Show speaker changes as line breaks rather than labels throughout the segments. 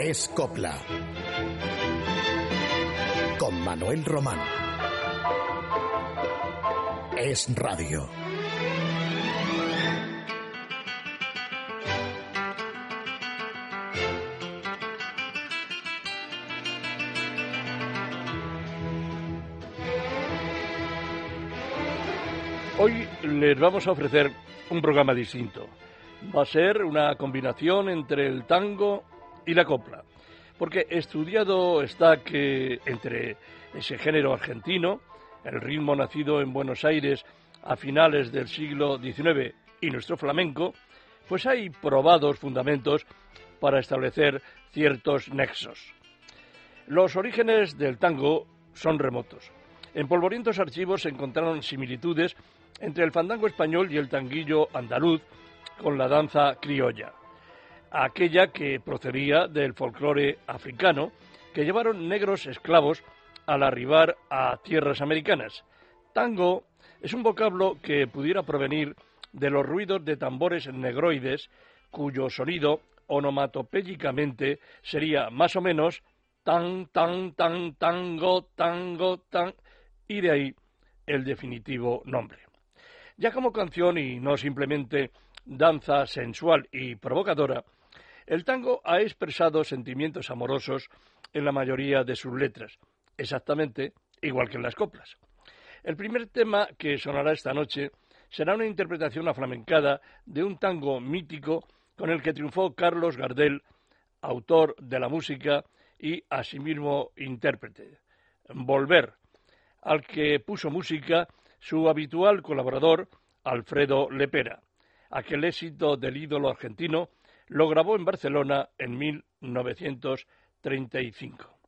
Es Copla. Con Manuel Román. Es Radio.
Hoy les vamos a ofrecer un programa distinto. Va a ser una combinación entre el tango y la copla, porque estudiado está que entre ese género argentino, el ritmo nacido en Buenos Aires a finales del siglo XIX y nuestro flamenco, pues hay probados fundamentos para establecer ciertos nexos. Los orígenes del tango son remotos. En polvorientos archivos se encontraron similitudes entre el fandango español y el tanguillo andaluz con la danza criolla, aquella que procedía del folclore africano que llevaron negros esclavos al arribar a tierras americanas. Tango es un vocablo que pudiera provenir de los ruidos de tambores negroides cuyo sonido onomatopéyicamente sería más o menos tan, tan, tan, tango, tango, tan, y de ahí el definitivo nombre. Ya como canción y no simplemente danza sensual y provocadora, el tango ha expresado sentimientos amorosos en la mayoría de sus letras, exactamente igual que en las coplas. El primer tema que sonará esta noche será una interpretación aflamencada de un tango mítico con el que triunfó Carlos Gardel, autor de la música y asimismo intérprete. Volver, al que puso música su habitual colaborador, Alfredo Lepera. Aquel éxito del ídolo argentino lo grabó en Barcelona en 1935.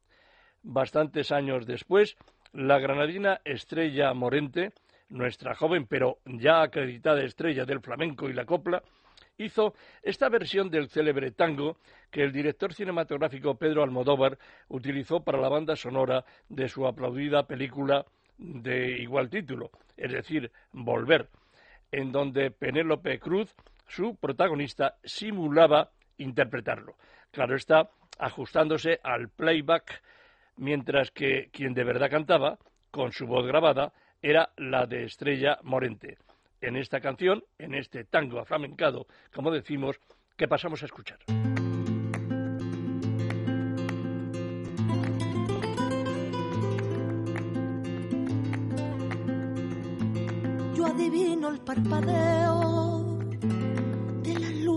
Bastantes años después, la granadina Estrella Morente, nuestra joven pero ya acreditada estrella del flamenco y la copla, hizo esta versión del célebre tango que el director cinematográfico Pedro Almodóvar utilizó para la banda sonora de su aplaudida película de igual título, es decir, Volver, en donde Penélope Cruz, su protagonista, simulaba interpretarlo. Claro está, ajustándose al playback, mientras que quien de verdad cantaba, con su voz grabada, era la de Estrella Morente. En esta canción, en este tango aflamencado, como decimos, que pasamos a escuchar.
adivino el parpadeo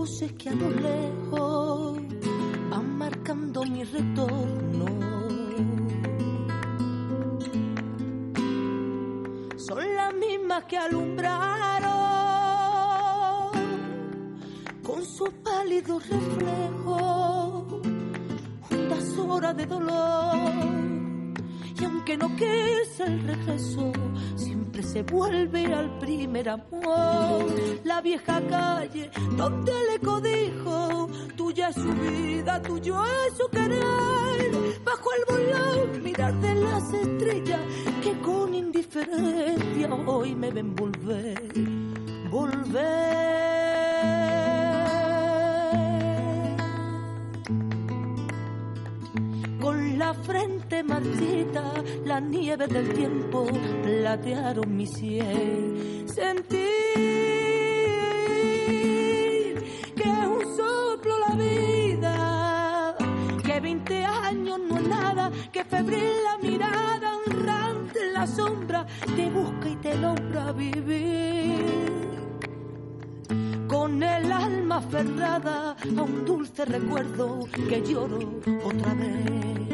que a lo lejos van marcando mi retorno. Son las mismas que alumbraron con su pálido reflejo juntas horas de dolor. Aunque no quise el regreso, se vuelve al primer amor. La vieja calle donde le codijo, tuya es su vida, tuyo es su querer. Bajo el volón, mirar de las estrellas que con indiferencia hoy me ven volver, volver. Frente marchita, la nieve del tiempo platearon mi cielo. Sentir que es un soplo la vida, que 20 años no es nada, que febril la mirada, honrante la sombra, te busca y te logra vivir con el alma aferrada a un dulce recuerdo que lloro otra vez.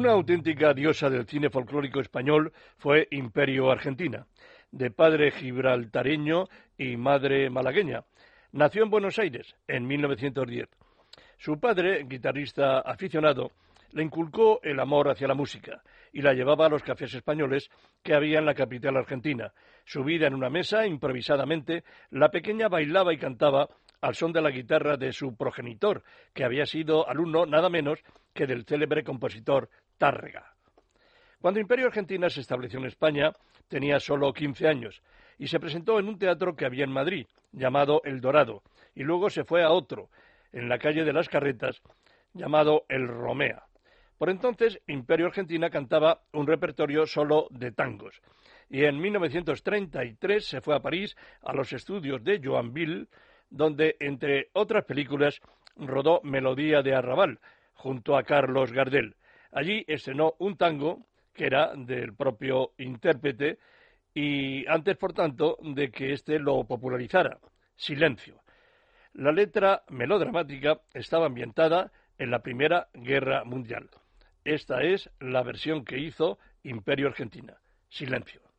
Una auténtica diosa del cine folclórico español fue Imperio Argentina, de padre gibraltareño y madre malagueña. Nació en Buenos Aires en 1910. Su padre, guitarrista aficionado, le inculcó el amor hacia la música y la llevaba a los cafés españoles que había en la capital argentina. Subida en una mesa, improvisadamente, la pequeña bailaba y cantaba al son de la guitarra de su progenitor, que había sido alumno nada menos que del célebre compositor Tárrega. Cuando Imperio Argentina se estableció en España, tenía solo 15 años y se presentó en un teatro que había en Madrid, llamado El Dorado, y luego se fue a otro, en la calle de las Carretas, llamado El Romea. Por entonces, Imperio Argentina cantaba un repertorio solo de tangos. Y en 1933 se fue a París a los estudios de Joanville, donde, entre otras películas, rodó Melodía de Arrabal, junto a Carlos Gardel. Allí estrenó un tango que era del propio intérprete y antes, por tanto, de que éste lo popularizara, Silencio. La letra melodramática estaba ambientada en la Primera Guerra Mundial. Esta es la versión que hizo Imperio Argentina. Silencio.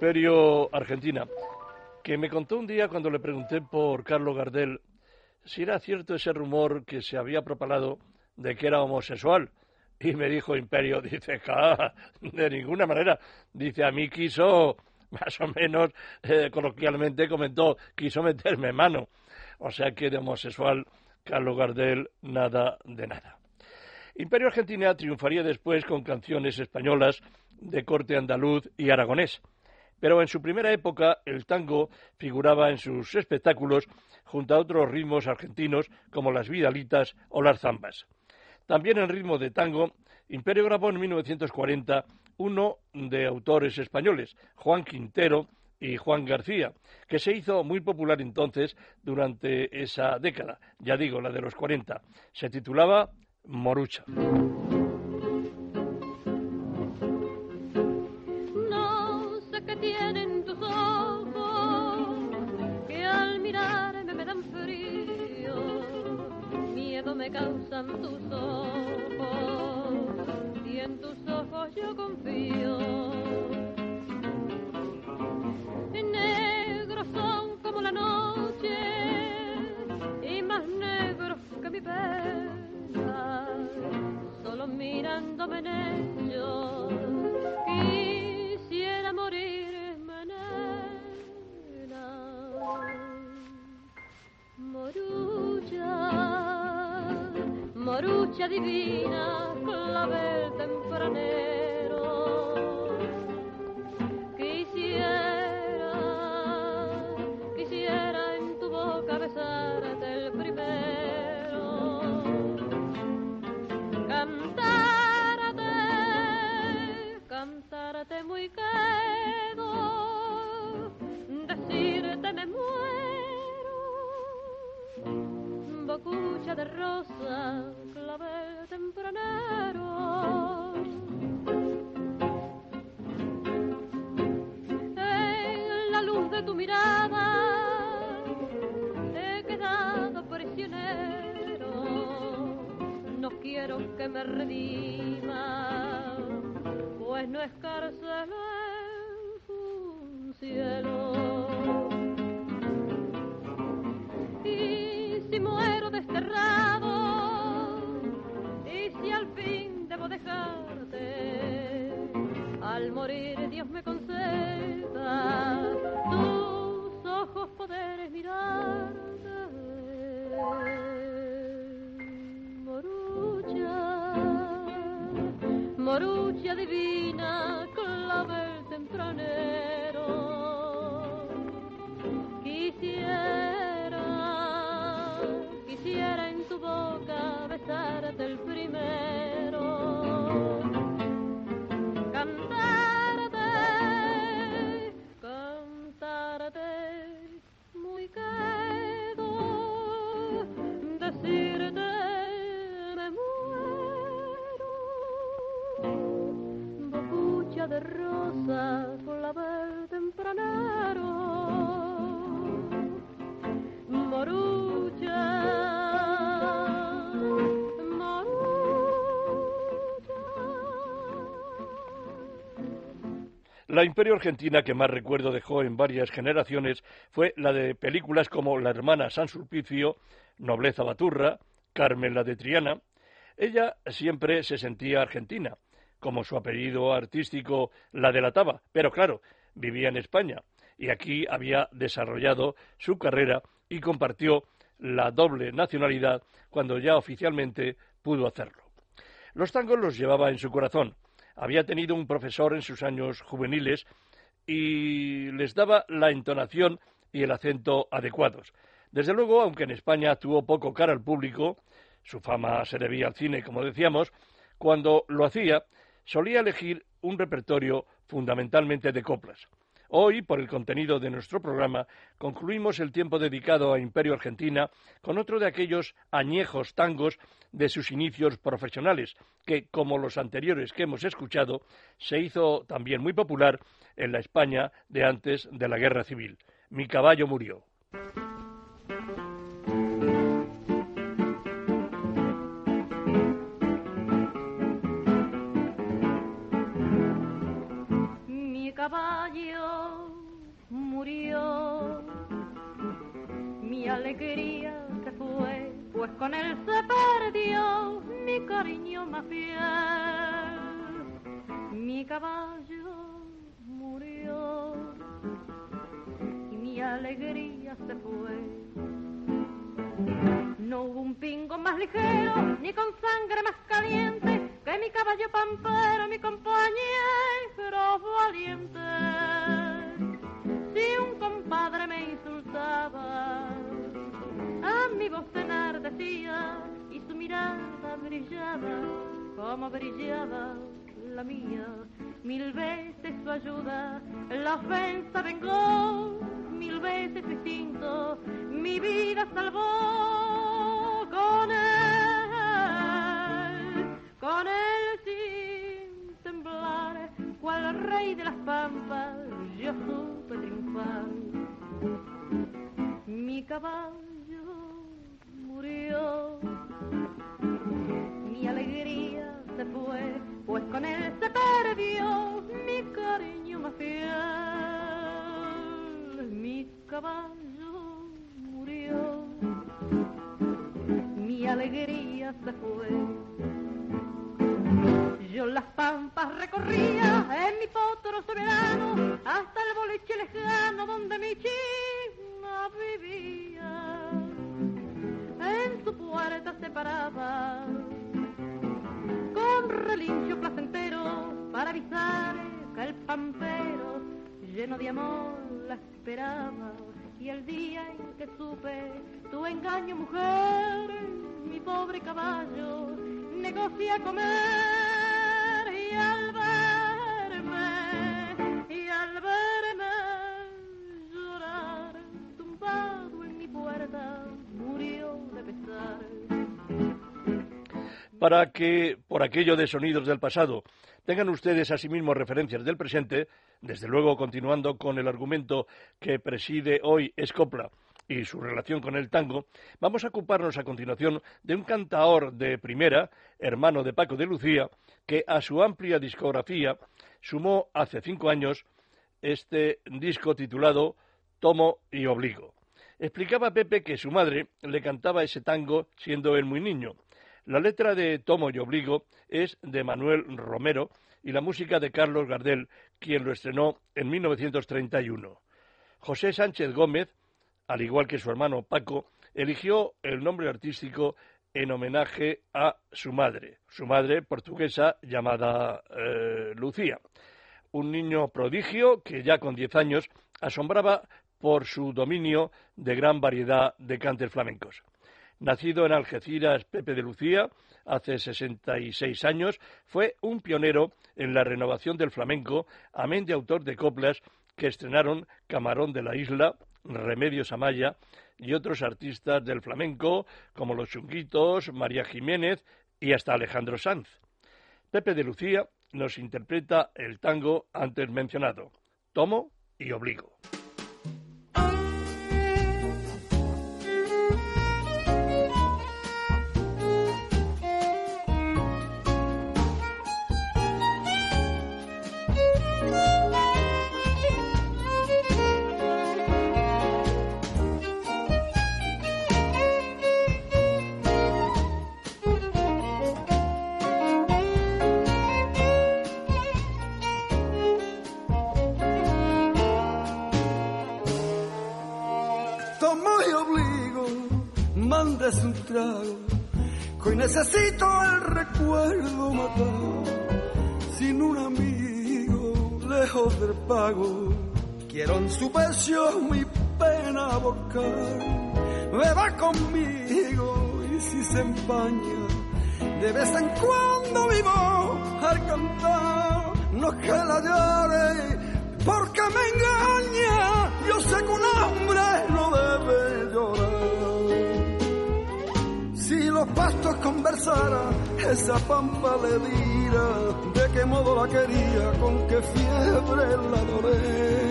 Imperio Argentina, que me contó un día cuando le pregunté por Carlos Gardel si era cierto ese rumor que se había propalado de que era homosexual. Y me dijo Imperio, dice, de ninguna manera. Dice, a mí quiso, más o menos eh, coloquialmente comentó, quiso meterme mano. O sea que de homosexual, Carlos Gardel, nada de nada. Imperio Argentina triunfaría después con canciones españolas de corte andaluz y aragonés. Pero en su primera época el tango figuraba en sus espectáculos junto a otros ritmos argentinos como las vidalitas o las zambas. También en ritmo de tango, Imperio grabó en 1940 uno de autores españoles, Juan Quintero y Juan García, que se hizo muy popular entonces durante esa década, ya digo, la de los 40. Se titulaba Morucha.
Causan tus ojos y en tus ojos yo confío. Negros son como la noche y más negros que mi pena, solo mirándome en ellos morucha divina, clavel tempranero. Quisiera, quisiera en tu boca besarte el primero. Cantarte, cantarte muy quedo, decirte me muero. Bocucha de rosa En la luz de tu mirada he quedado prisionero. No quiero que me redima, pues no es cárcel un cielo. Y si muero desterrado, dejarte. Al morir Dios me conceda tus ojos poder mirarte. Morucha, morucha divina,
La Imperio Argentina que más recuerdo dejó en varias generaciones fue la de películas como La hermana San Sulpicio, Nobleza Baturra, Carmen la de Triana. Ella siempre se sentía argentina, como su apellido artístico la delataba, pero claro, vivía en España y aquí había desarrollado su carrera y compartió la doble nacionalidad cuando ya oficialmente pudo hacerlo. Los tangos los llevaba en su corazón había tenido un profesor en sus años juveniles y les daba la entonación y el acento adecuados. Desde luego, aunque en España tuvo poco cara al público, su fama se debía al cine, como decíamos, cuando lo hacía, solía elegir un repertorio fundamentalmente de coplas. Hoy, por el contenido de nuestro programa, concluimos el tiempo dedicado a Imperio Argentina con otro de aquellos añejos tangos de sus inicios profesionales, que, como los anteriores que hemos escuchado, se hizo también muy popular en la España de antes de la Guerra Civil. Mi caballo murió.
Alegría se fue, pues con él se perdió mi cariño más fiel. Mi caballo murió y mi alegría se fue. No hubo un pingo más ligero, ni con sangre más caliente, que mi caballo pampero, mi compañero valiente. Si un compadre me insultaba, mi voz decía y su mirada brillaba como brillaba la mía. Mil veces su ayuda, la ofensa vengó, mil veces distinto, mi vida salvó con él, con él sin temblar, cual rey de las pampas, yo supe triunfar. Mi caballo mi alegría se fue, pues con él se perdió mi cariño más fiel. Mi caballo murió, mi alegría se fue. Yo las pampas recorría en mi potro soberano hasta el boliche lejano donde mi china vivía. Su puerta se paraba con relincho placentero para avisar que el pampero lleno de amor la esperaba. Y el día en que supe tu engaño, mujer, mi pobre caballo negocia comer y al verme,
para que, por aquello de sonidos del pasado, tengan ustedes asimismo referencias del presente, desde luego continuando con el argumento que preside hoy Escopla y su relación con el tango, vamos a ocuparnos a continuación de un cantaor de primera, hermano de Paco de Lucía, que a su amplia discografía sumó hace cinco años este disco titulado Tomo y Obligo. Explicaba Pepe que su madre le cantaba ese tango siendo él muy niño, la letra de Tomo y Obligo es de Manuel Romero y la música de Carlos Gardel, quien lo estrenó en 1931. José Sánchez Gómez, al igual que su hermano Paco, eligió el nombre artístico en homenaje a su madre, su madre portuguesa llamada eh, Lucía. Un niño prodigio que ya con diez años asombraba por su dominio de gran variedad de cantes flamencos. Nacido en Algeciras, Pepe de Lucía, hace 66 años, fue un pionero en la renovación del flamenco, amén de autor de coplas que estrenaron Camarón de la Isla, Remedios Amaya y otros artistas del flamenco como los Chunguitos, María Jiménez y hasta Alejandro Sanz. Pepe de Lucía nos interpreta el tango antes mencionado, Tomo y Obligo.
Su pecho mi pena abocar. Beba conmigo y si se empaña, de vez en cuando mi voz al cantar, no que la llore porque me engaña. Yo sé que un hombre no debe llorar los pastos conversaran, esa pampa le dira de qué modo la quería, con qué fiebre la adoré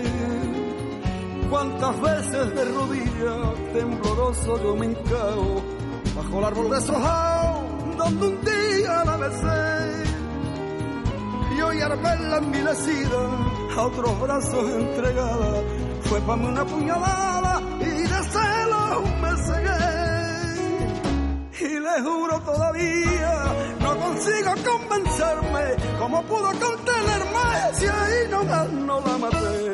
cuántas veces de rodillas, tembloroso yo me encao, bajo el árbol de donde un día la besé. Y hoy al verla envilecida, a otros brazos entregada, fue para mí una puñalada y de celos me cegué. Y le juro todavía, no consigo convencerme, cómo pudo contenerme si ahí nomás no la maté.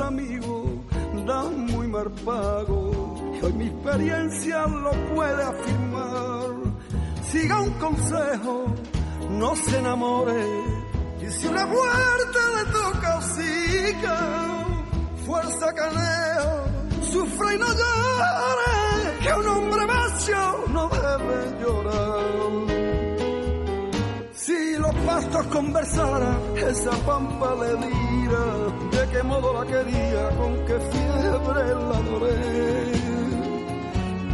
Amigos dan muy mal pago. Hoy mi experiencia lo puede afirmar. Siga un consejo, no se enamore. Y si una muerte le toca hocica, fuerza caneo, sufre y no llore, que un hombre vacío no debe llorar. Si los pastos conversaran, esa pampa le dirá qué modo la quería, con qué fiebre la adoré.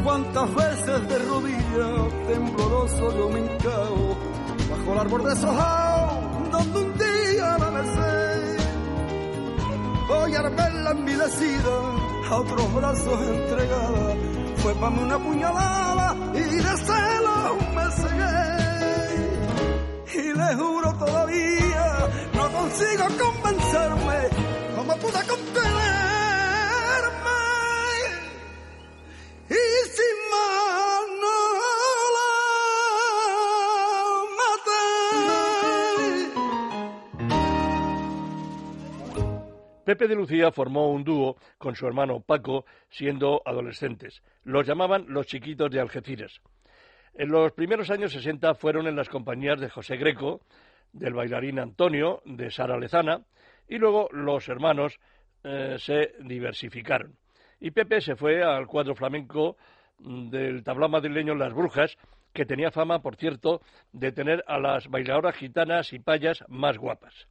Cuántas veces de rodillas, tembloroso yo me hincao, bajo el árbol deshojado, donde un día la besé. Hoy al verla envilecida, a otros brazos entregada, fue para mí una puñalada y de celos me cegué. Y le juro todavía, no consigo convencerme, Y no la maté.
Pepe de Lucía formó un dúo con su hermano Paco siendo adolescentes. Los llamaban los chiquitos de Algeciras. En los primeros años 60 fueron en las compañías de José Greco, del bailarín Antonio, de Sara Lezana, y luego los hermanos eh, se diversificaron. Y Pepe se fue al cuadro flamenco del tablao madrileño Las Brujas, que tenía fama, por cierto, de tener a las bailadoras gitanas y payas más guapas.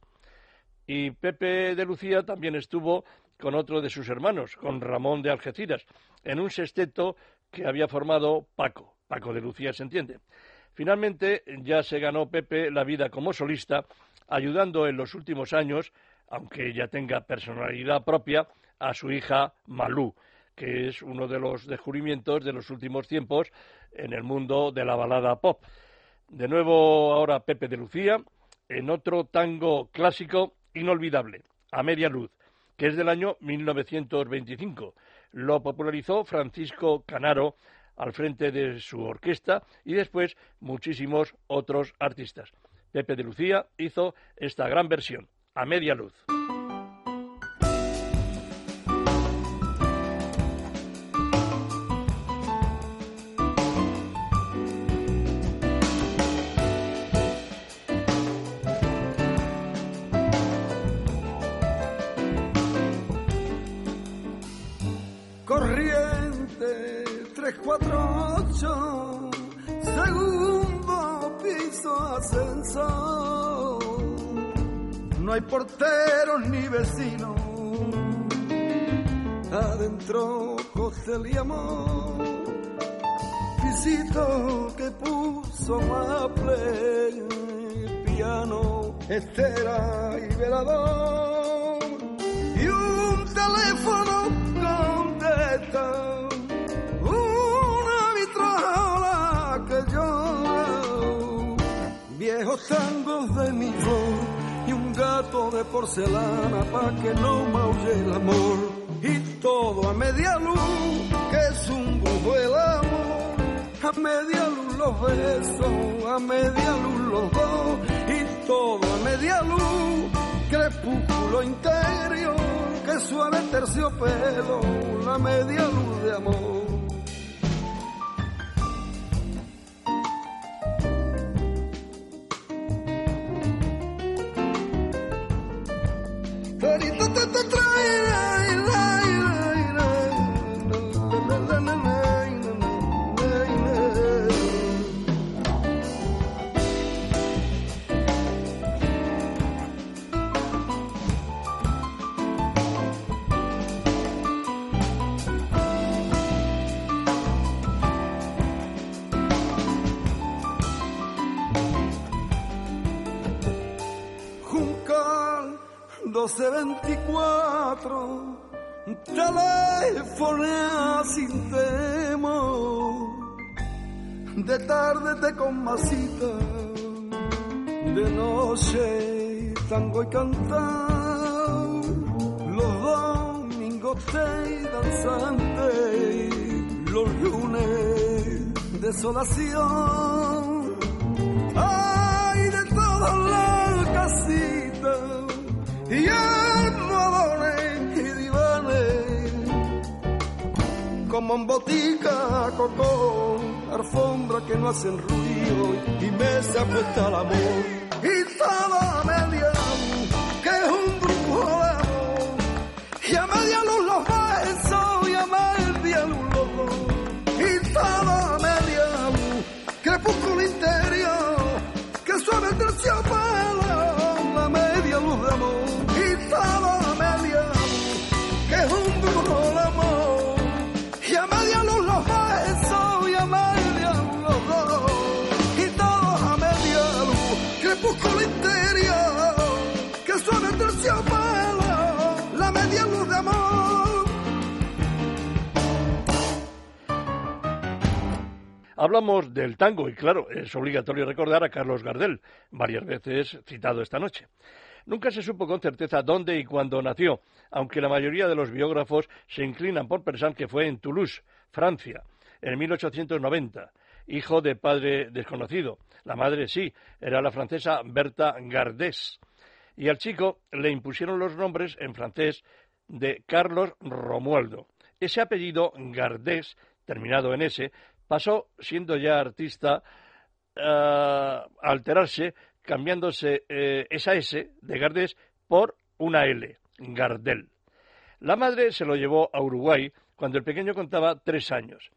Y Pepe de Lucía también estuvo con otro de sus hermanos, con Ramón de Algeciras, en un sexteto que había formado Paco. Paco de Lucía se entiende. Finalmente ya se ganó Pepe la vida como solista, ayudando en los últimos años, aunque ya tenga personalidad propia, a su hija Malú, que es uno de los descubrimientos de los últimos tiempos en el mundo de la balada pop. De nuevo ahora Pepe de Lucía, en otro tango clásico inolvidable, A Media Luz, que es del año 1925. Lo popularizó Francisco Canaro al frente de su orquesta y después muchísimos otros artistas. Pepe de Lucía hizo esta gran versión, A Media Luz.
No hay porteros ni vecinos, adentro costel y amor. Pisito que puso maple, piano, estera y velador. Y un teléfono contesta. Viejos tangos de mi flor gato de porcelana pa' que no maulle el amor. Y todo a media luz que es un brujo el amor. A media luz los besos a media luz los dos. Y todo a media luz crepúsculo interior que suave terciopelo, la media luz de amor. 1224 telefonea sin temor de tarde te con masita de noche tango y cantar los domingos te danzante los lunes desolación. Ay de todas las casitas almohadones y divanes como en botica cocó alfombra que no hacen ruido y mesa puesta al amor
Hablamos del tango y claro, es obligatorio recordar a Carlos Gardel, varias veces citado esta noche. Nunca se supo con certeza dónde y cuándo nació, aunque la mayoría de los biógrafos se inclinan por pensar que fue en Toulouse, Francia, en 1890, hijo de padre desconocido. La madre sí, era la francesa Berta Gardés. Y al chico le impusieron los nombres en francés de Carlos Romualdo. Ese apellido Gardés, terminado en S, pasó, siendo ya artista, a alterarse, cambiándose eh, esa S de Gardés por una L, Gardel. La madre se lo llevó a Uruguay cuando el pequeño contaba tres años.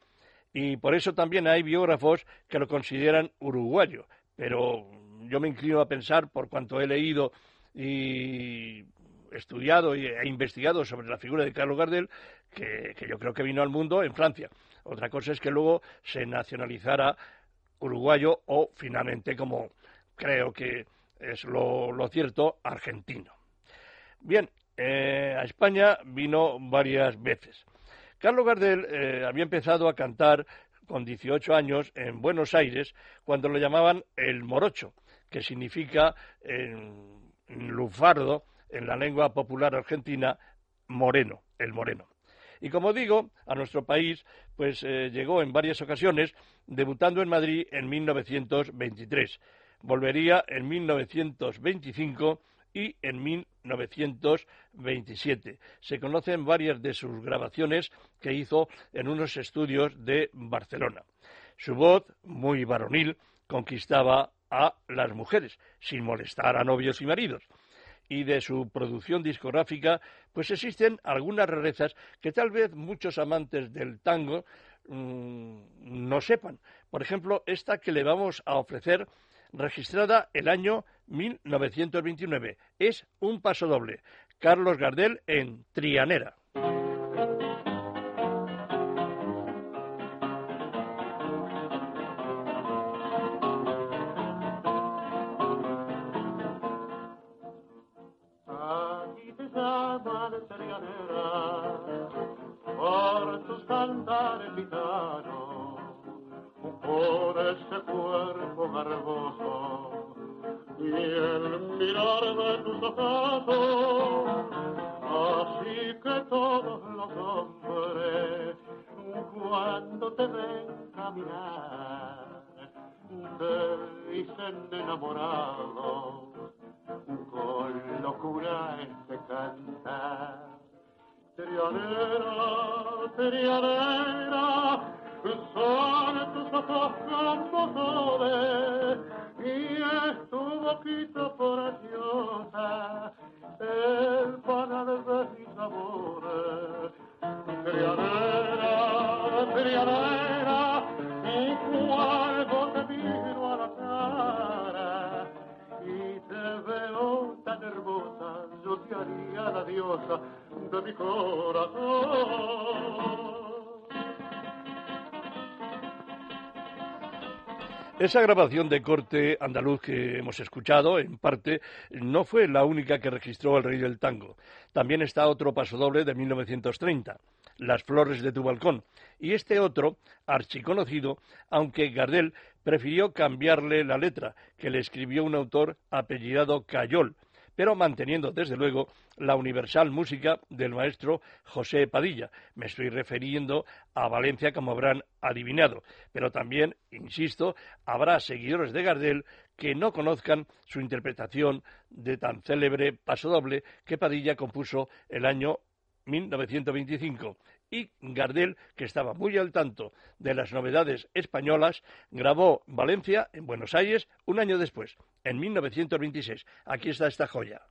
Y por eso también hay biógrafos que lo consideran uruguayo. Pero yo me inclino a pensar, por cuanto he leído y estudiado e investigado sobre la figura de Carlos Gardel, que yo creo que vino al mundo en Francia. Otra cosa es que luego se nacionalizara uruguayo o finalmente, como creo que es lo, cierto, argentino. Bien, eh, a España vino varias veces. Carlos Gardel eh, había empezado a cantar con 18 años en Buenos Aires cuando lo llamaban el morocho, que significa en lufardo, en la lengua popular argentina, moreno, el moreno. Y como digo, a nuestro país pues eh, llegó en varias ocasiones, debutando en Madrid en 1923. Volvería en 1925 y en 1927. Se conocen varias de sus grabaciones que hizo en unos estudios de Barcelona. Su voz, muy varonil, conquistaba a las mujeres, sin molestar a novios y maridos y de su producción discográfica, pues existen algunas rarezas que tal vez muchos amantes del tango mmm, no sepan. Por ejemplo, esta que le vamos a ofrecer, registrada el año 1929. Es un paso doble. Carlos Gardel en Trianera.
Cuando te ven caminar, te dicen enamorados con locura este cantar. Trianera, trianera, son tus ojos como soles y es tu boquita preciosa, el panal de mis sabores. Trianera,
Esa grabación de corte andaluz que hemos escuchado, en parte, no fue la única que registró el rey del tango. También está otro pasodoble de 1930, Las flores de tu balcón. Y este otro, archiconocido, aunque Gardel prefirió cambiarle la letra, que le escribió un autor apellidado Cayol, pero manteniendo desde luego la universal música del maestro José Padilla. Me estoy refiriendo a Valencia como habrán adivinado, pero también, insisto, habrá seguidores de Gardel que no conozcan su interpretación de tan célebre pasodoble que Padilla compuso el año 1925 y Gardel, que estaba muy al tanto de las novedades españolas, grabó Valencia en Buenos Aires un año después, en 1926. Aquí está esta joya.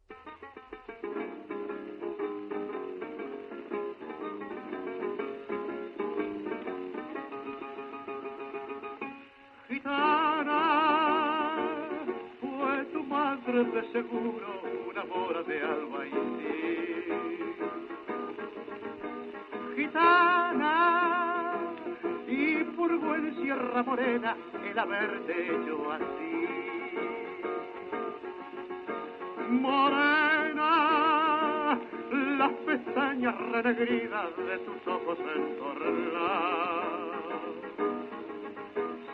Gitana, fue tu madre de seguro una mora de Y purgo en Sierra Morena el haberte hecho así. Morena, las pestañas renegridas de tus ojos entornadas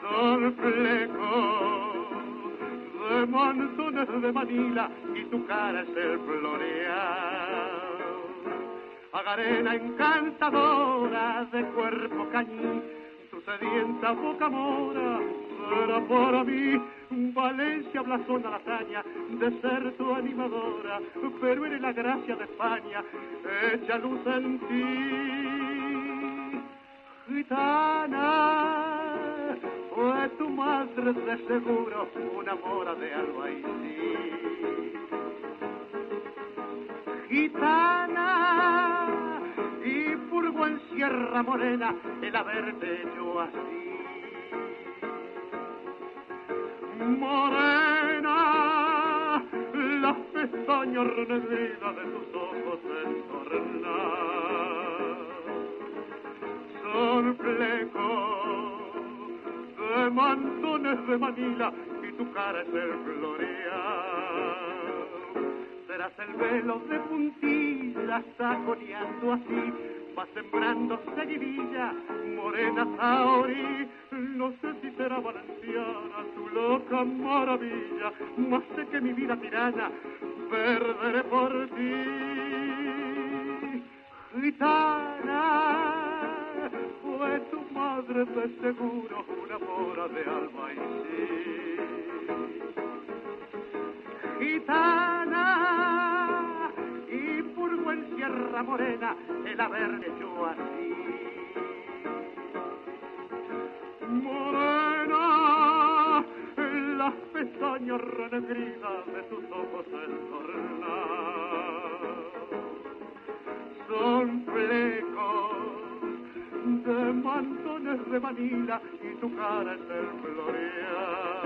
son flecos de montones de Manila y tu cara es el floreal. Agarena encantadora de cuerpo cañí, tu sedienta boca mora será para mí. Valencia blasona la hazaña de ser tu animadora, pero eres la gracia de España, echa luz en ti. Gitana, fue tu madre de seguro una mora de albaicí. Gitana, en Sierra Morena el haberte hecho así. Morena, las pestañas renegridas de tus ojos entornadas son flecos de mantones de Manila y tu cara es el. Serás el velo de puntillas saconeando así, va sembrando seguidilla, morena Saori. No sé si será valenciana tu loca maravilla, más sé que mi vida tirana perderé por ti. Gitana, fue tu madre de seguro una mora de alma y sí. Gitana, Sierra Morena el haber hecho así. Morena, las pestañas renegridas de tus ojos entornadas son flecos de mantones de Manila y tu cara es el floreal.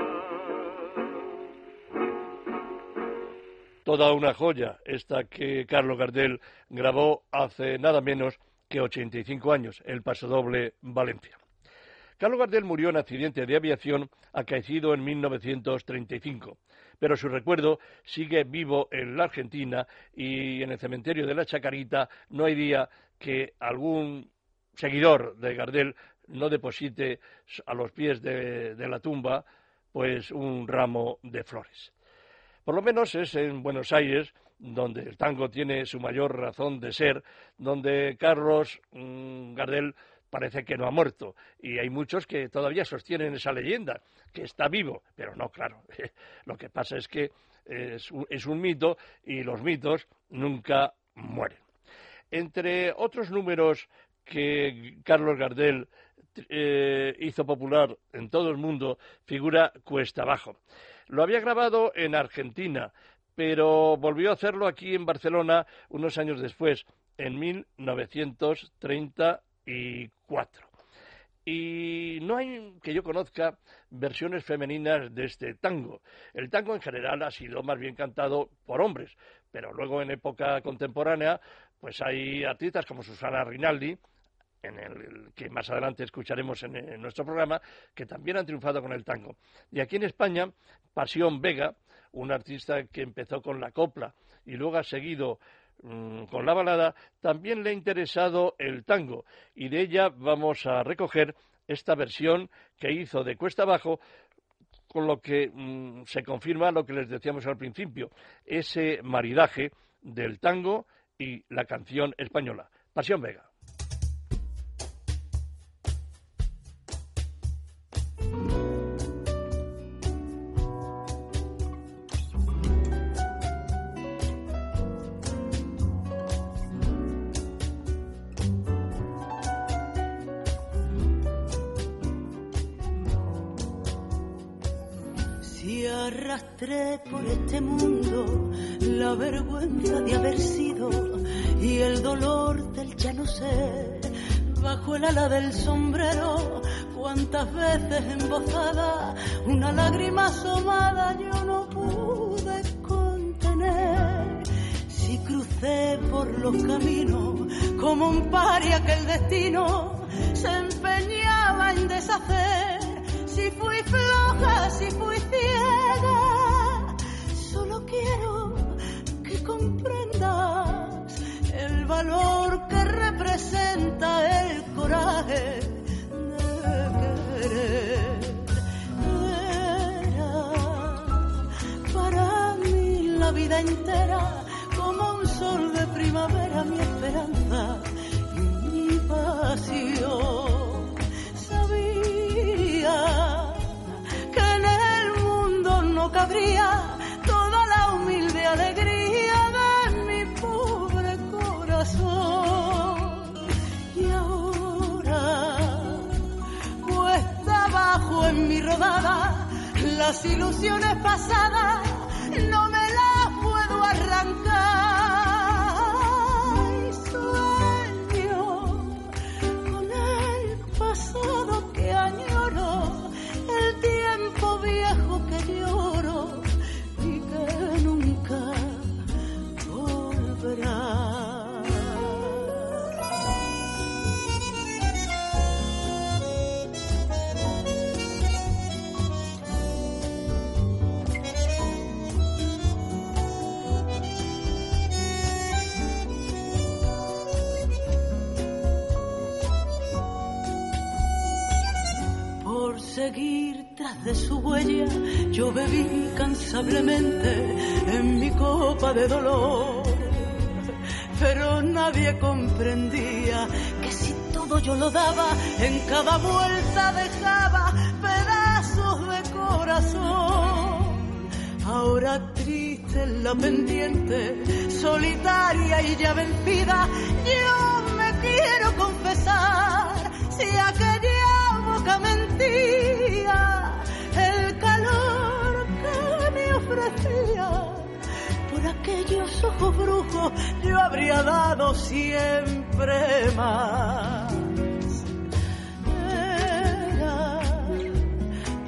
Toda una joya esta que Carlos Gardel grabó hace nada menos que 85 años, el pasodoble Valencia. Carlos Gardel murió en accidente de aviación acaecido en 1935, pero su recuerdo sigue vivo en la Argentina y en el cementerio de la Chacarita no hay día que algún seguidor de Gardel no deposite a los pies de, de la tumba pues un ramo de flores. Por lo menos es en Buenos Aires donde el tango tiene su mayor razón de ser, donde Carlos mm, Gardel parece que no ha muerto. Y hay muchos que todavía sostienen esa leyenda, que está vivo. Pero no, claro. Lo que pasa es que es un, mito y los mitos nunca mueren. Entre otros números que Carlos Gardel eh, hizo popular en todo el mundo figura Cuesta Abajo. Lo había grabado en Argentina, pero volvió a hacerlo aquí en Barcelona unos años después, en 1934. Y no hay que yo conozca versiones femeninas de este tango. El tango en general ha sido más bien cantado por hombres, pero luego en época contemporánea pues hay artistas como Susana Rinaldi, en el que más adelante escucharemos en, nuestro programa, que también han triunfado con el tango. Y aquí en España, Pasión Vega, un artista que empezó con la copla y luego ha seguido mm, con la balada, también le ha interesado el tango y de ella vamos a recoger esta versión que hizo de Cuesta Abajo con lo que mm, se confirma lo que les decíamos al principio, ese maridaje del tango y la canción española. Pasión Vega.
El ala del sombrero, cuántas veces embozada, una lágrima asomada yo no pude contener. Si crucé por los caminos como un paria que el destino se empeñaba en deshacer, si fui floja, si fui ciega, de querer. Era para mí la vida entera como un sol de primavera las ilusiones pasadas dolor. Pero nadie comprendía que si todo yo lo daba, en cada vuelta dejaba pedazos de corazón. Ahora triste en la pendiente, solitaria y ya vencida, yo me quiero confesar si aquella boca mentía el calor que me ofrecía por aquellos ojos brujos yo habría dado siempre más. Era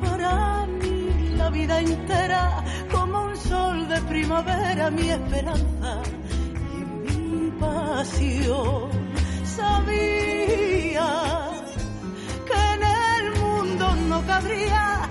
para mí la vida entera como un sol de primavera mi esperanza y mi pasión. Sabía que en el mundo no cabría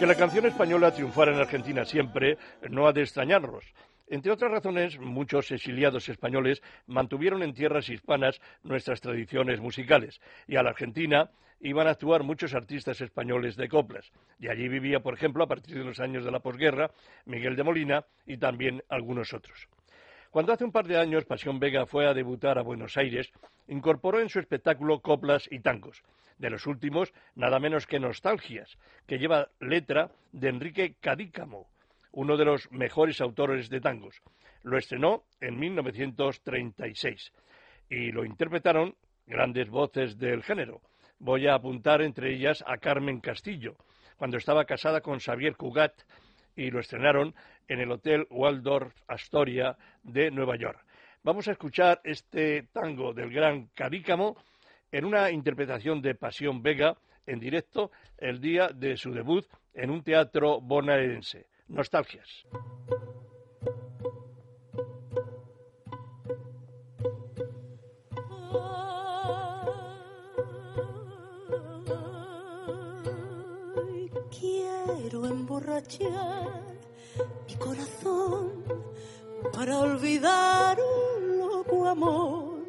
Que
la canción española triunfara en Argentina siempre no ha de extrañarnos. Entre otras razones, muchos exiliados españoles mantuvieron en tierras hispanas nuestras tradiciones musicales y a la Argentina iban a actuar muchos artistas españoles de coplas. Y allí vivía, por ejemplo, a partir de los años de la posguerra, Miguel de Molina y también algunos otros. Cuando hace un par de años Pasión Vega fue a debutar a Buenos Aires, incorporó en su espectáculo coplas y tangos. De los últimos, nada menos que Nostalgias, que lleva letra de Enrique Cadícamo, uno de los mejores autores de tangos. Lo estrenó en 1936 y lo interpretaron grandes voces del género. Voy a apuntar entre ellas a Carmen Castillo, cuando estaba casada con Xavier Cugat y lo estrenaron en el Hotel Waldorf Astoria de Nueva York. Vamos a escuchar este tango del gran Cadícamo en una interpretación de Pasión Vega en directo el día de su debut en un teatro bonaerense. Nostalgias.
Mi corazón para olvidar un loco amor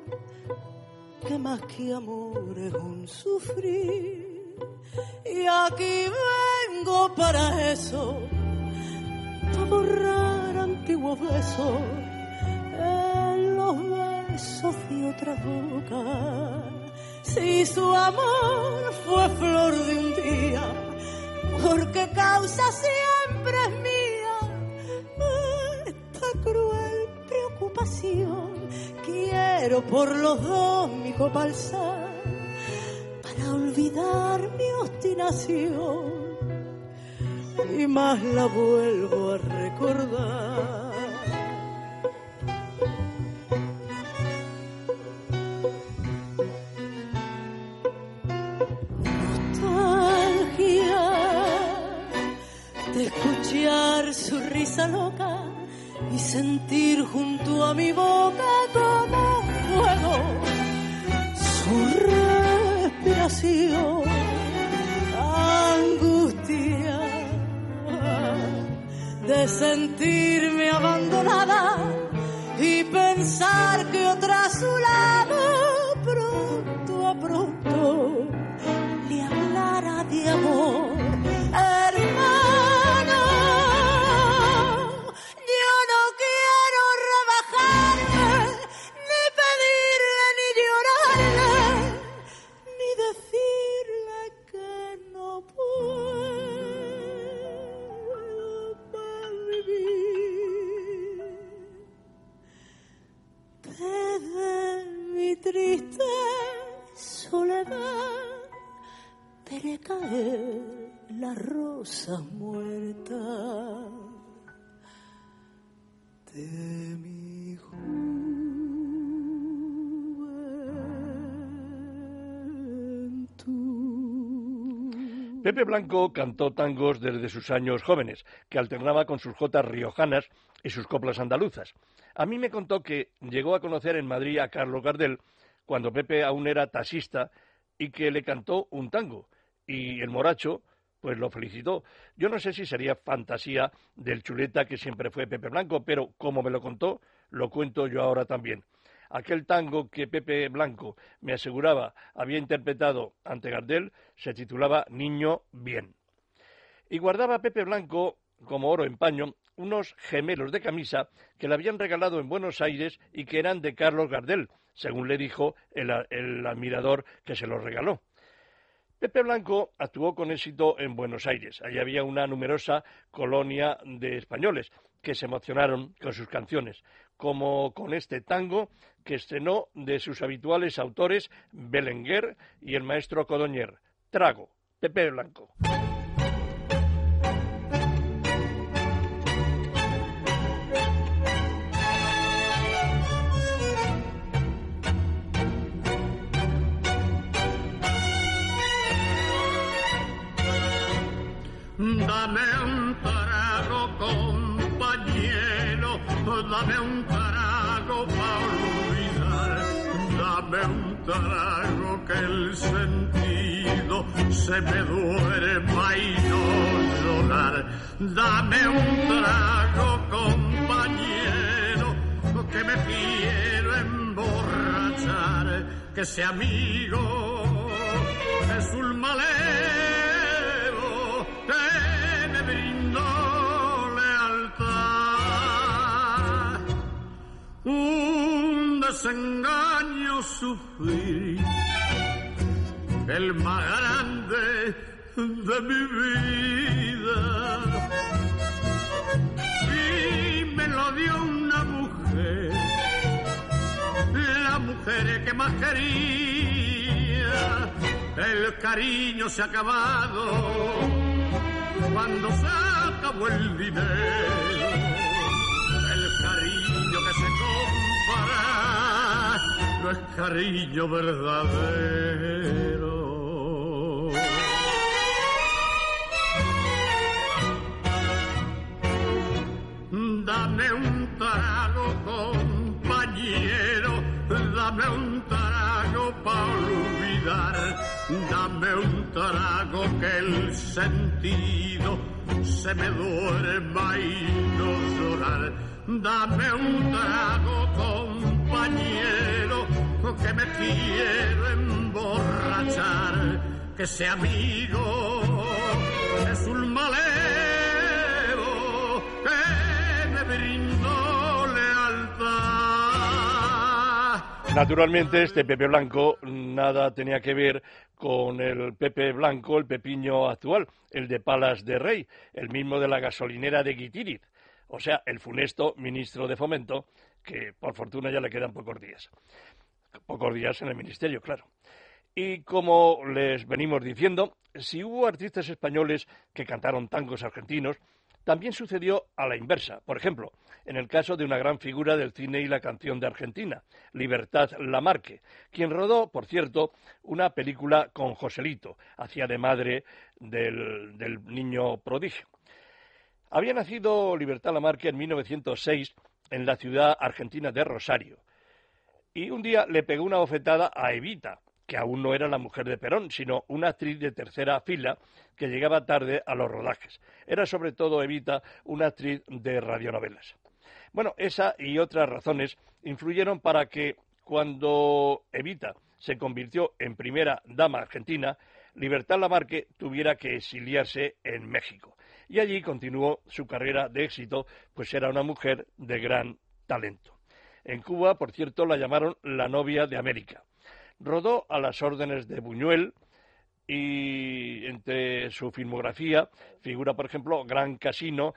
que más que amor es un sufrir. Y aquí vengo para eso borrar antiguos besos en los besos de otra boca. Si su amor fue flor de un día, porque causa siempre es mía esta cruel preocupación. Quiero por los dos mi copa para olvidar mi obstinación y más la vuelvo a recordar. Su risa loca y sentir junto a mi boca como fuego su respiración de sentirme abandonada y pensar que otra a su lado pronto a pronto le hablara de amor.
Pepe Blanco cantó tangos desde sus años jóvenes, que alternaba con sus jotas riojanas y sus coplas andaluzas. A mí me contó que llegó a conocer en Madrid a Carlos Gardel cuando Pepe aún era taxista y que le cantó un tango y el moracho pues lo felicitó. Yo no sé si sería fantasía del chuleta que siempre fue Pepe Blanco, pero como me lo contó, lo cuento yo ahora también. Aquel tango que Pepe Blanco me aseguraba había interpretado ante Gardel se titulaba Niño Bien. Y guardaba Pepe Blanco, como oro en paño, unos gemelos de camisa que le habían regalado en Buenos Aires y que eran de Carlos Gardel, según le dijo el, el admirador que se los regaló. Pepe Blanco actuó con éxito en Buenos Aires. Allí había una numerosa colonia de españoles que se emocionaron con sus canciones, como con este tango que estrenó de sus habituales autores Belenguer y el maestro Codoñer. Trago, Pepe Blanco.
Trago que el sentido
se me duerma y no llorar. Dame un trago, compañero, que me quiero emborrachar, que sea amigo es un malevo Un desengaño sufrí, el más grande de mi vida. Y me lo dio una mujer, la mujer que más quería. El cariño se ha acabado cuando se acabó el dinero. El cariño que se compara no es cariño verdadero. Dame un trago, compañero, dame un trago para olvidar, dame un trago que el sentido se me duerma y no llorar. Dame un trago, compañero, que me quiero emborrachar, que sea amigo es un que me lealtad.
Naturalmente, este Pepe Blanco nada tenía que ver con el Pepe Blanco, el pepiño actual, el de Palas de Rey, el mismo de la gasolinera de Guitiriz, o sea, el funesto ministro de Fomento, que por fortuna ya le quedan pocos días. Pocos días en el ministerio, claro. Y como les venimos diciendo, si hubo artistas españoles que cantaron tangos argentinos, también sucedió a la inversa. Por ejemplo, en el caso de una gran figura del cine y la canción de Argentina, Libertad Lamarque, quien rodó, por cierto, una película con Joselito, hacía de madre del, del niño prodigio. Había nacido Libertad Lamarque en 1906 en la ciudad argentina de Rosario. Y un día le pegó una bofetada a Evita, que aún no era la mujer de Perón, sino una actriz de tercera fila que llegaba tarde a los rodajes. Era sobre todo Evita una actriz de radionovelas. Bueno, esa y otras razones influyeron para que cuando Evita se convirtió en primera dama argentina, Libertad Lamarque tuviera que exiliarse en México. Y allí continuó su carrera de éxito, pues era una mujer de gran talento. En Cuba, por cierto, la llamaron la novia de América. Rodó a las órdenes de Buñuel y entre su filmografía figura, por ejemplo, Gran Casino,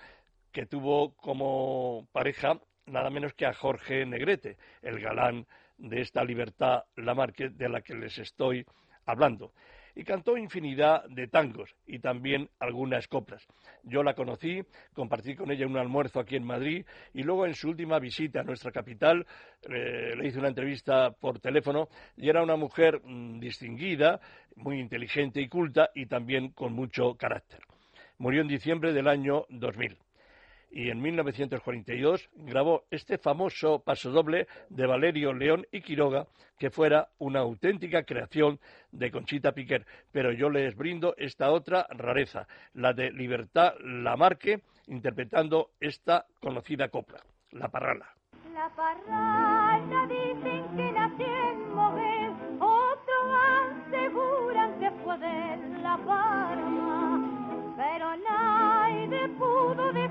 que tuvo como pareja nada menos que a Jorge Negrete, el galán de esta libertad Lamarque de la que les estoy hablando. Y cantó infinidad de tangos y también algunas coplas. Yo la conocí, compartí con ella un almuerzo aquí en Madrid y luego en su última visita a nuestra capital eh, le hice una entrevista por teléfono y era una mujer mm, distinguida, muy inteligente y culta y también con mucho carácter. Murió en diciembre del año 2000 y en 1942 grabó este famoso pasodoble de Valerio León y Quiroga, que fuera una auténtica creación de Conchita Piquer. Pero yo les brindo esta otra rareza, la de Libertad Lamarque, interpretando esta conocida copla, La Parrala.
La parralla dicen que nació en Moguel, otros aseguran que fue de La Palma, pero nadie pudo de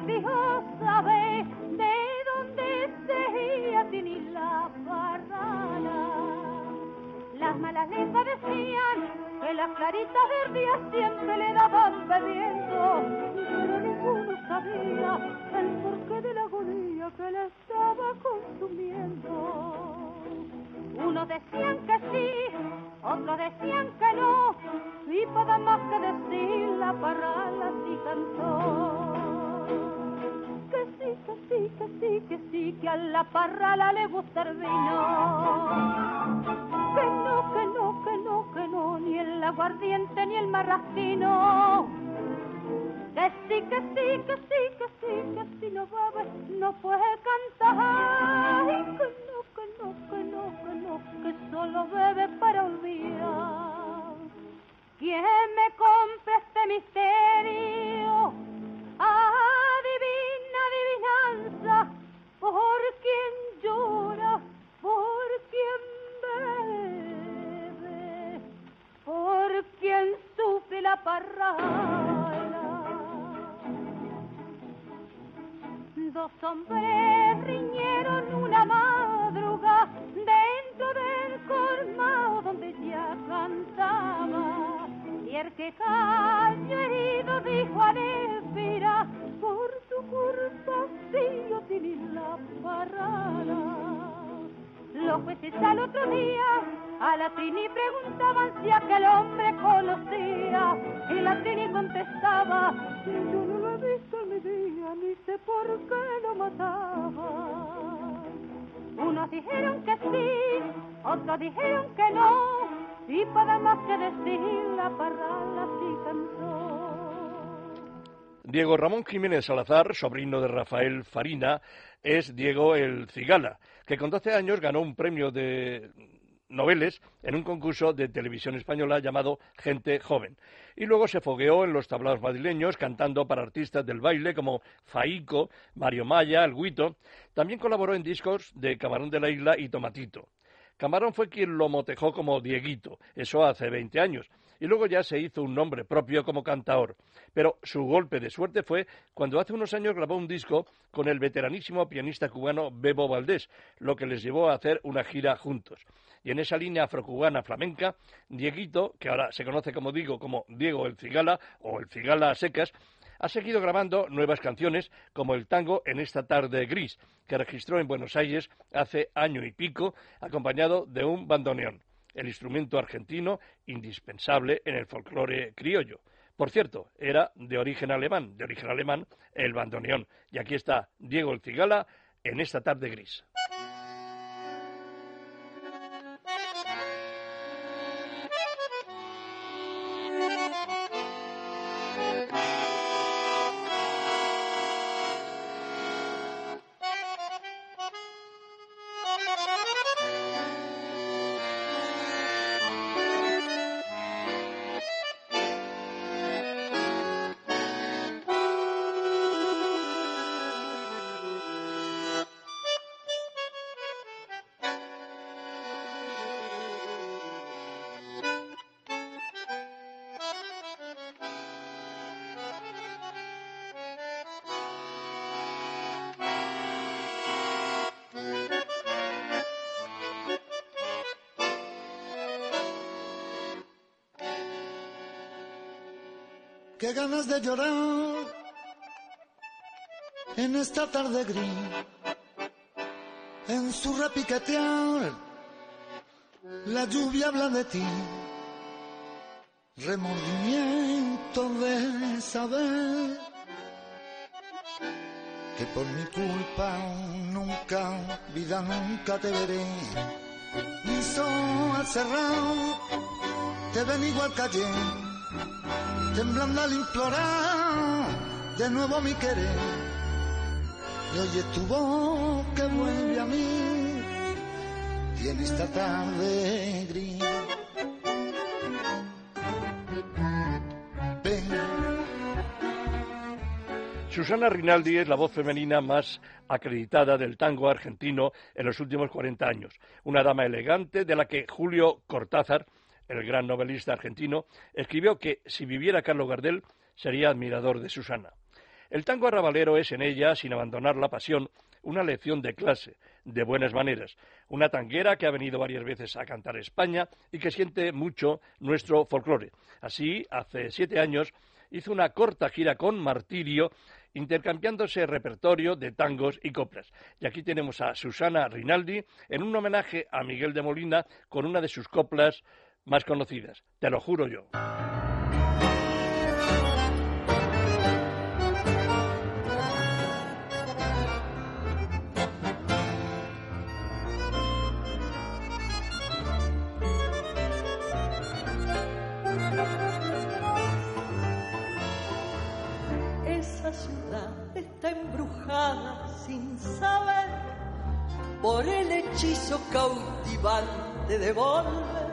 Las lenguas decían que las claritas del día siempre le daban bebiendo, pero ninguno sabía el porqué de la agonía que le estaba consumiendo. Unos decían que sí, otros decían que no, y para más que decir la parrala sí cantó que sí, que sí, que sí, que sí, que a la parrala le gusta el vino. Que no, que no, que no, que no, ni el aguardiente ni el marrastino. Que sí, que sí, que sí, que sí, que si no bebe no puede cantar. Que no, que no, que no, que no, que solo bebe para olvidar. ¿Quién me compra este misterio? Ah, parrala. Dos hombres riñeron una madruga dentro del colmado donde ya cantaba. Y el que cayó herido dijo a Nespira, por tu culpa sí yo la parrala. Los jueces al otro día a la Trini preguntaban si aquel hombre conocía y la Trini contestaba yo no lo he visto en mi día ni sé por qué lo mataba. Unos dijeron que sí, otros dijeron que no y para más que decir la parrala sí cantó.
Diego Ramón Jiménez Salazar, sobrino de Rafael Farina, es Diego el Cigala, que con 12 años ganó un premio de noveles en un concurso de televisión española llamado Gente Joven. Y luego se fogueó en los tablaos madrileños cantando para artistas del baile como Faico, Mario Maya, El Guito. También colaboró en discos de Camarón de la Isla y Tomatito. Camarón fue quien lo motejó como Dieguito, eso hace 20 años, y luego ya se hizo un nombre propio como cantaor. Pero su golpe de suerte fue cuando hace unos años grabó un disco con el veteranísimo pianista cubano Bebo Valdés, lo que les llevó a hacer una gira juntos. Y en esa línea afrocubana flamenca, Dieguito, que ahora se conoce como digo como Diego el Cigala o el Cigala a secas, ha seguido grabando nuevas canciones como el tango En esta tarde gris, que registró en Buenos Aires hace año y pico, acompañado de un bandoneón, el instrumento argentino indispensable en el folclore criollo. Por cierto, era de origen alemán, de origen alemán, el bandoneón. Y aquí está Diego el Cigala en esta tarde gris.
De llorar en esta tarde gris, en su repiquetear, la lluvia habla de ti, remordimiento de saber que por mi culpa nunca, vida nunca te veré, ni sol cerrado, te ven igual calle temblando al implorar de nuevo mi querer. Y oye tu voz que vuelve a mí, tiene esta tarde gris.
Susana Rinaldi es la voz femenina más acreditada del tango argentino en los últimos 40 años. Una dama elegante de la que Julio Cortázar el gran novelista argentino, escribió que si viviera Carlos Gardel sería admirador de Susana. El tango arrabalero es en ella, sin abandonar la pasión, una lección de clase, de buenas maneras, una tanguera que ha venido varias veces a cantar España y que siente mucho nuestro folclore. Así, hace siete años, hizo una corta gira con Martirio, intercambiándose repertorio de tangos y coplas. Y aquí tenemos a Susana Rinaldi en un homenaje a Miguel de Molina con una de sus coplas más conocidas, te lo juro yo.
Esa ciudad está embrujada sin saber por el hechizo cautivante de volver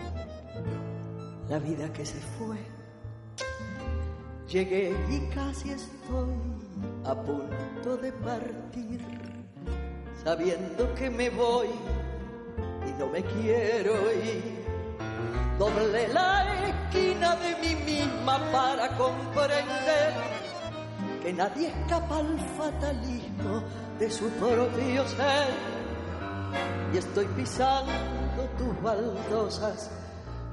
la vida que se fue. Llegué y casi estoy a punto de partir, sabiendo que me voy y no me quiero ir. Doble la esquina de mí misma para comprender que nadie escapa al fatalismo de su propio ser. Y estoy pisando tus baldosas,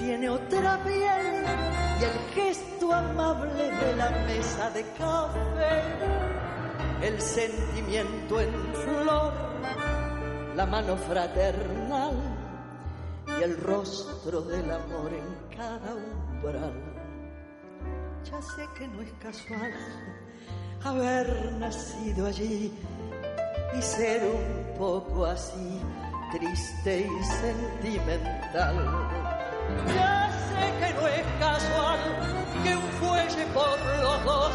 tiene otra piel y el gesto amable de la mesa de café, el sentimiento en flor, la mano fraternal y el rostro del amor en cada umbral. Ya sé que no es casual haber nacido allí y ser un poco así, triste y sentimental. Ya sé que no es casual que un fuelle por los dos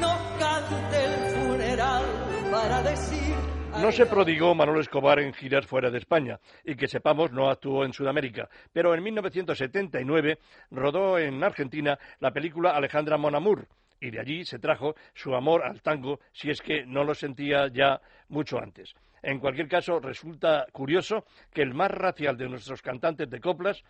nos cante el funeral para decir
no se prodigó Manuel Escobar en giras fuera de España y que sepamos no actuó en Sudamérica, pero en 1979 rodó en Argentina la película Alejandra Monamur y de allí se trajo su amor al tango, si es que no lo sentía ya mucho antes. En cualquier caso, resulta curioso que el más racial de nuestros cantantes de coplas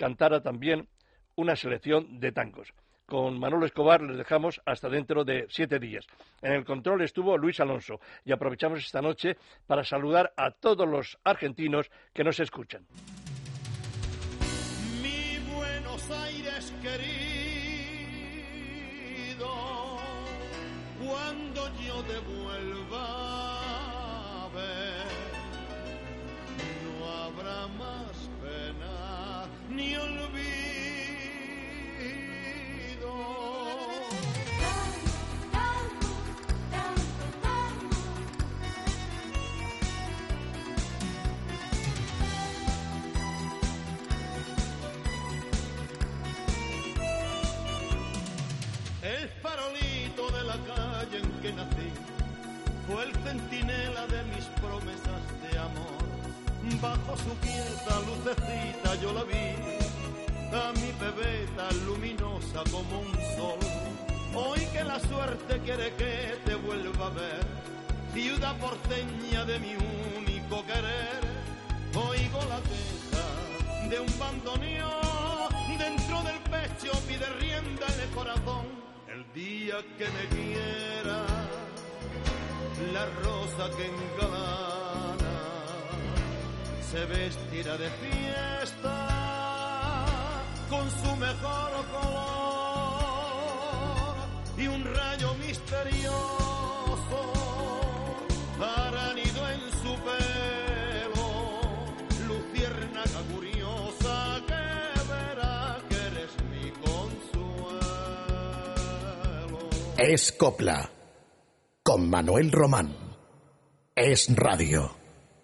cantara también una selección de tangos. Con Manuel Escobar les dejamos hasta dentro de siete días. En el control estuvo Luis Alonso y aprovechamos esta noche para saludar a todos los argentinos que nos escuchan.
Mi Buenos Aires querido, cuando yo te vuelva a ver, no habrá más ni olvido. El farolito de la calle en que nací fue el centinela de mis promesas de amor. Bajo su quieta lucecita yo la vi, a mi bebé tan luminosa como un sol. Hoy que la suerte quiere que te vuelva a ver, ciudad porteña de mi único querer, oigo la queja de un bandoneón dentro del pecho pide rienda en el corazón el día que me quiera la rosa que engalana se vestirá de fiesta con su mejor color y un rayo misterioso hará nido en su pelo luciérnaga curiosa que verá que eres mi consuelo
Es Copla. Con Manuel Román. Es Radio.